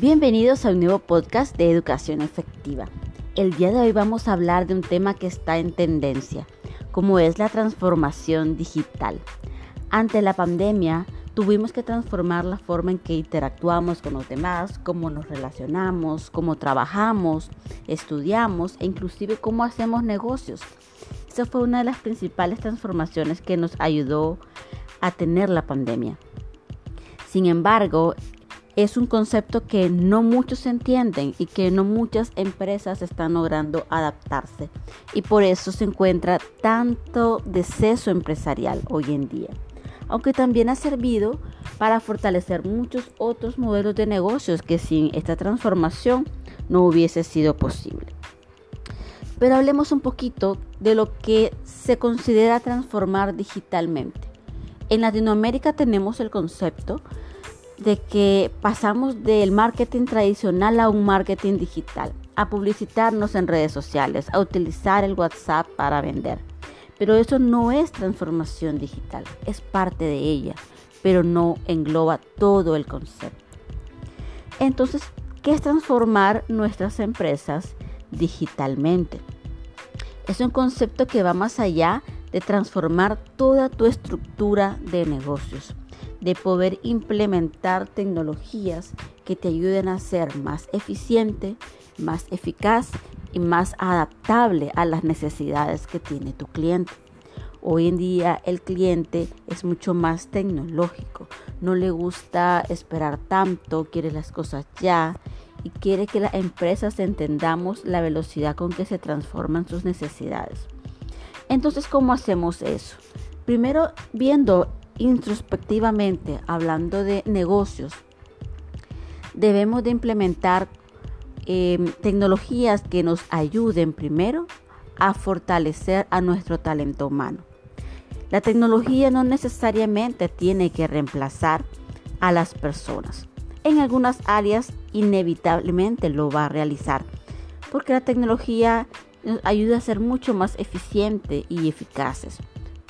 Bienvenidos a un nuevo podcast de educación efectiva. El día de hoy vamos a hablar de un tema que está en tendencia, como es la transformación digital. Ante la pandemia, tuvimos que transformar la forma en que interactuamos con los demás, cómo nos relacionamos, cómo trabajamos, estudiamos e inclusive cómo hacemos negocios. Esa fue una de las principales transformaciones que nos ayudó a tener la pandemia. Sin embargo, es un concepto que no muchos entienden y que no muchas empresas están logrando adaptarse. Y por eso se encuentra tanto deceso empresarial hoy en día. Aunque también ha servido para fortalecer muchos otros modelos de negocios que sin esta transformación no hubiese sido posible. Pero hablemos un poquito de lo que se considera transformar digitalmente. En Latinoamérica tenemos el concepto de que pasamos del marketing tradicional a un marketing digital, a publicitarnos en redes sociales, a utilizar el WhatsApp para vender. Pero eso no es transformación digital, es parte de ella, pero no engloba todo el concepto. Entonces, ¿qué es transformar nuestras empresas digitalmente? Es un concepto que va más allá de transformar toda tu estructura de negocios de poder implementar tecnologías que te ayuden a ser más eficiente, más eficaz y más adaptable a las necesidades que tiene tu cliente. Hoy en día el cliente es mucho más tecnológico, no le gusta esperar tanto, quiere las cosas ya y quiere que las empresas entendamos la velocidad con que se transforman sus necesidades. Entonces, ¿cómo hacemos eso? Primero, viendo introspectivamente, hablando de negocios, debemos de implementar em, tecnologías que nos ayuden primero a fortalecer a nuestro talento humano. La tecnología no necesariamente tiene que reemplazar a las personas. En algunas áreas inevitablemente lo va a realizar, porque la tecnología nos ayuda a ser mucho más eficiente y eficaces.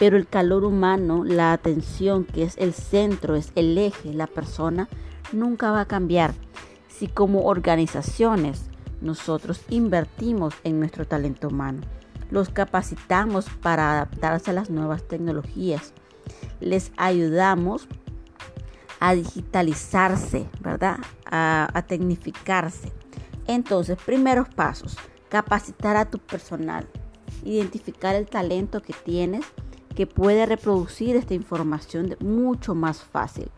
Pero el calor humano, la atención, que es el centro, es el eje, la persona, nunca va a cambiar. Si como organizaciones nosotros invertimos en nuestro talento humano, los capacitamos para adaptarse a las nuevas tecnologías, les ayudamos a digitalizarse, ¿verdad? A, a tecnificarse. Entonces, primeros pasos, capacitar a tu personal, identificar el talento que tienes que puede reproducir esta información mucho más fácil.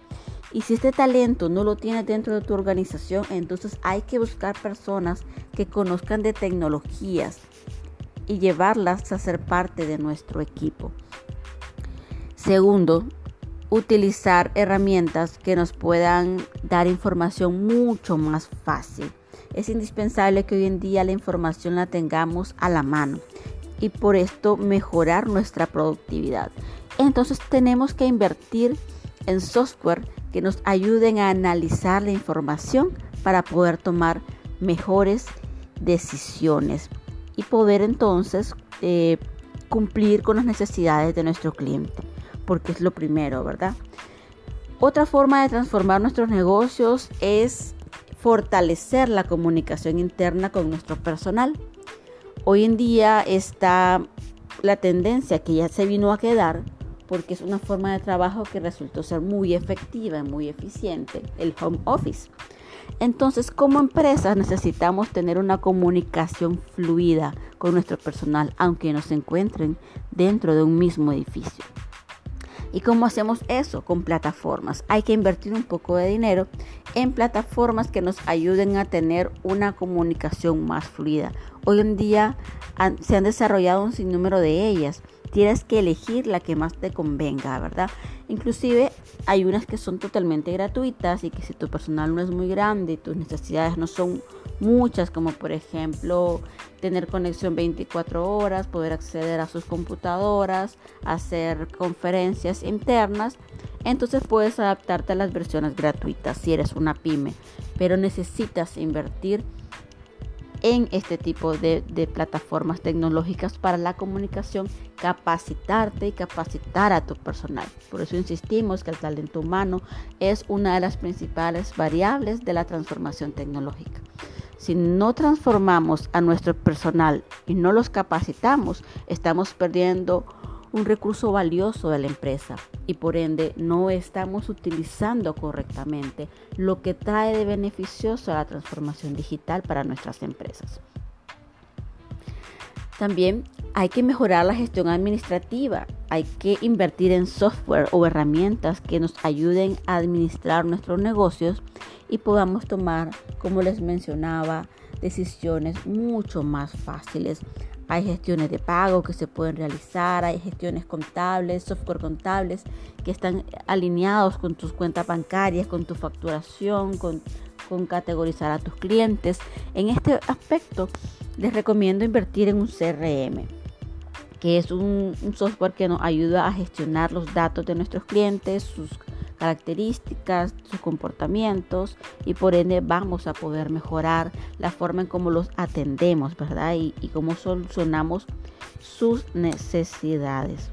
Y si este talento no lo tienes dentro de tu organización, entonces hay que buscar personas que conozcan de tecnologías y llevarlas a ser parte de nuestro equipo. Segundo, utilizar herramientas que nos puedan dar información mucho más fácil. Es indispensable que hoy en día la información la tengamos a la mano y por esto mejorar nuestra productividad. Entonces tenemos que invertir en software que nos ayuden a analizar la información para poder tomar mejores decisiones y poder entonces eh, cumplir con las necesidades de nuestro cliente, porque es lo primero, ¿verdad? Otra forma de transformar nuestros negocios es fortalecer la comunicación interna con nuestro personal. Hoy en día está la tendencia que ya se vino a quedar porque es una forma de trabajo que resultó ser muy efectiva y muy eficiente, el home office. Entonces, como empresas necesitamos tener una comunicación fluida con nuestro personal, aunque nos encuentren dentro de un mismo edificio. ¿Y cómo hacemos eso? Con plataformas. Hay que invertir un poco de dinero en plataformas que nos ayuden a tener una comunicación más fluida. Hoy en día se han desarrollado un sinnúmero de ellas. Tienes que elegir la que más te convenga, ¿verdad? Inclusive hay unas que son totalmente gratuitas y que si tu personal no es muy grande y tus necesidades no son muchas, como por ejemplo tener conexión 24 horas, poder acceder a sus computadoras, hacer conferencias internas. Entonces puedes adaptarte a las versiones gratuitas si eres una pyme, pero necesitas invertir en este tipo de, plataformas tecnológicas para la comunicación, capacitarte y capacitar a tu personal. Por eso insistimos que el talento humano es una de las principales variables de la transformación tecnológica. Si no transformamos a nuestro personal y no los capacitamos, estamos perdiendo un recurso valioso de la empresa y por ende no estamos utilizando correctamente lo que trae de beneficioso a la transformación digital para nuestras empresas. También hay que mejorar la gestión administrativa, hay que invertir en software o herramientas que nos ayuden a administrar nuestros negocios y podamos tomar, como les mencionaba, decisiones mucho más fáciles hay gestiones de pago que se pueden realizar, hay gestiones contables, software contables que están alineados con tus cuentas bancarias, con tu facturación, con, categorizar a tus clientes. En este aspecto les recomiendo invertir en un CRM que es un, un software que nos ayuda a gestionar los datos de nuestros clientes, sus características, sus comportamientos y por ende vamos a poder mejorar la forma en cómo los atendemos, ¿verdad? Y, y cómo solucionamos sus necesidades.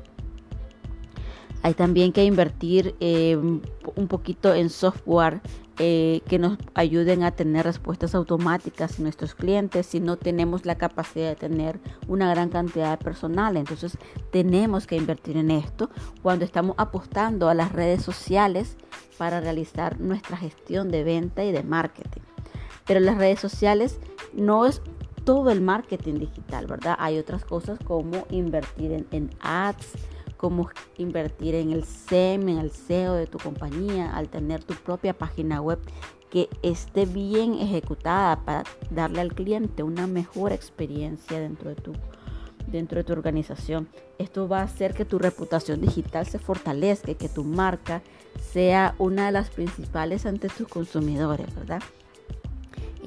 Hay también que invertir eh, un poquito en software eh, que nos ayuden a tener respuestas automáticas en nuestros clientes si no tenemos la capacidad de tener una gran cantidad de personal. Entonces tenemos que invertir en esto cuando estamos apostando a las redes sociales para realizar nuestra gestión de venta y de marketing. Pero las redes sociales no es todo el marketing digital, ¿verdad? Hay otras cosas como invertir en, en ads cómo invertir en el SEM, en el SEO de tu compañía, al tener tu propia página web que esté bien ejecutada para darle al cliente una mejor experiencia dentro de tu dentro de tu organización. Esto va a hacer que tu reputación digital se fortalezca que tu marca sea una de las principales ante tus consumidores, ¿verdad?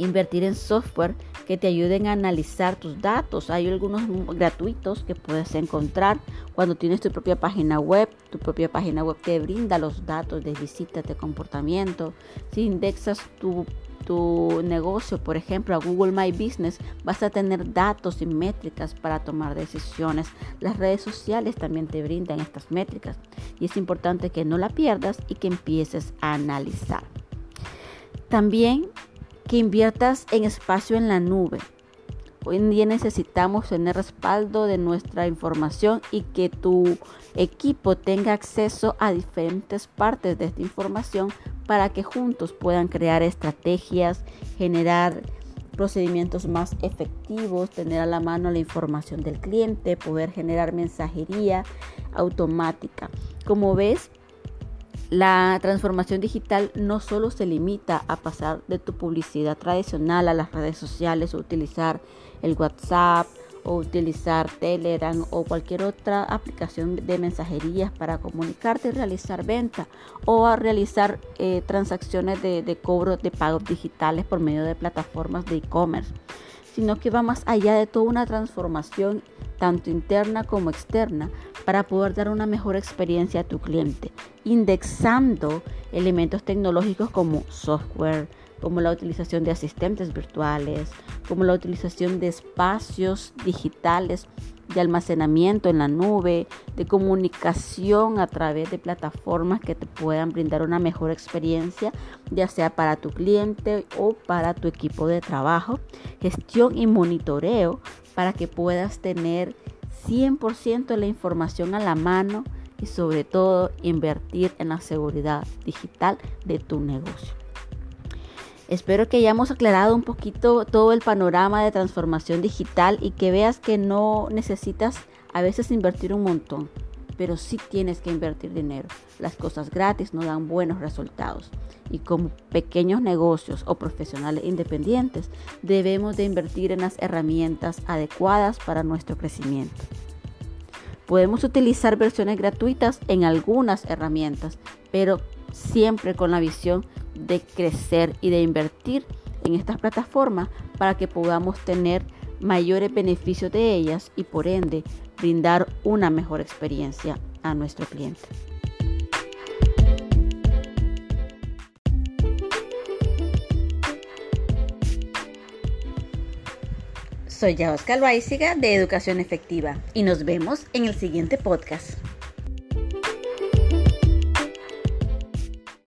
Invertir en software que te ayuden a analizar tus datos. Hay algunos gratuitos que puedes encontrar cuando tienes tu propia página web. Tu propia página web te brinda los datos de visitas, de comportamiento. Si indexas tu, tu negocio, por ejemplo, a Google My Business, vas a tener datos y métricas para tomar decisiones. Las redes sociales también te brindan estas métricas y es importante que no la pierdas y que empieces a analizar. También que inviertas en espacio en la nube. Hoy en día necesitamos tener respaldo de nuestra información y que tu equipo tenga acceso a diferentes partes de esta información para que juntos puedan crear estrategias, generar procedimientos más efectivos, tener a la mano la información del cliente, poder generar mensajería automática. Como ves, la transformación digital no solo se limita a pasar de tu publicidad tradicional a las redes sociales o utilizar el WhatsApp o utilizar Telegram o cualquier otra aplicación de mensajerías para comunicarte y realizar venta o a realizar eh, transacciones de, de cobro de pagos digitales por medio de plataformas de e-commerce, sino que va más allá de toda una transformación tanto interna como externa, para poder dar una mejor experiencia a tu cliente, indexando elementos tecnológicos como software, como la utilización de asistentes virtuales, como la utilización de espacios digitales de almacenamiento en la nube, de comunicación a través de plataformas que te puedan brindar una mejor experiencia, ya sea para tu cliente o para tu equipo de trabajo, gestión y monitoreo para que puedas tener 100% la información a la mano y sobre todo invertir en la seguridad digital de tu negocio. Espero que hayamos aclarado un poquito todo el panorama de transformación digital y que veas que no necesitas a veces invertir un montón, pero sí tienes que invertir dinero. Las cosas gratis no dan buenos resultados y como pequeños negocios o profesionales independientes debemos de invertir en las herramientas adecuadas para nuestro crecimiento. Podemos utilizar versiones gratuitas en algunas herramientas, pero siempre con la visión de crecer y de invertir en estas plataformas para que podamos tener mayores beneficios de ellas y por ende brindar una mejor experiencia a nuestro cliente. Soy Yaosca Loaiziga de Educación Efectiva y nos vemos en el siguiente podcast.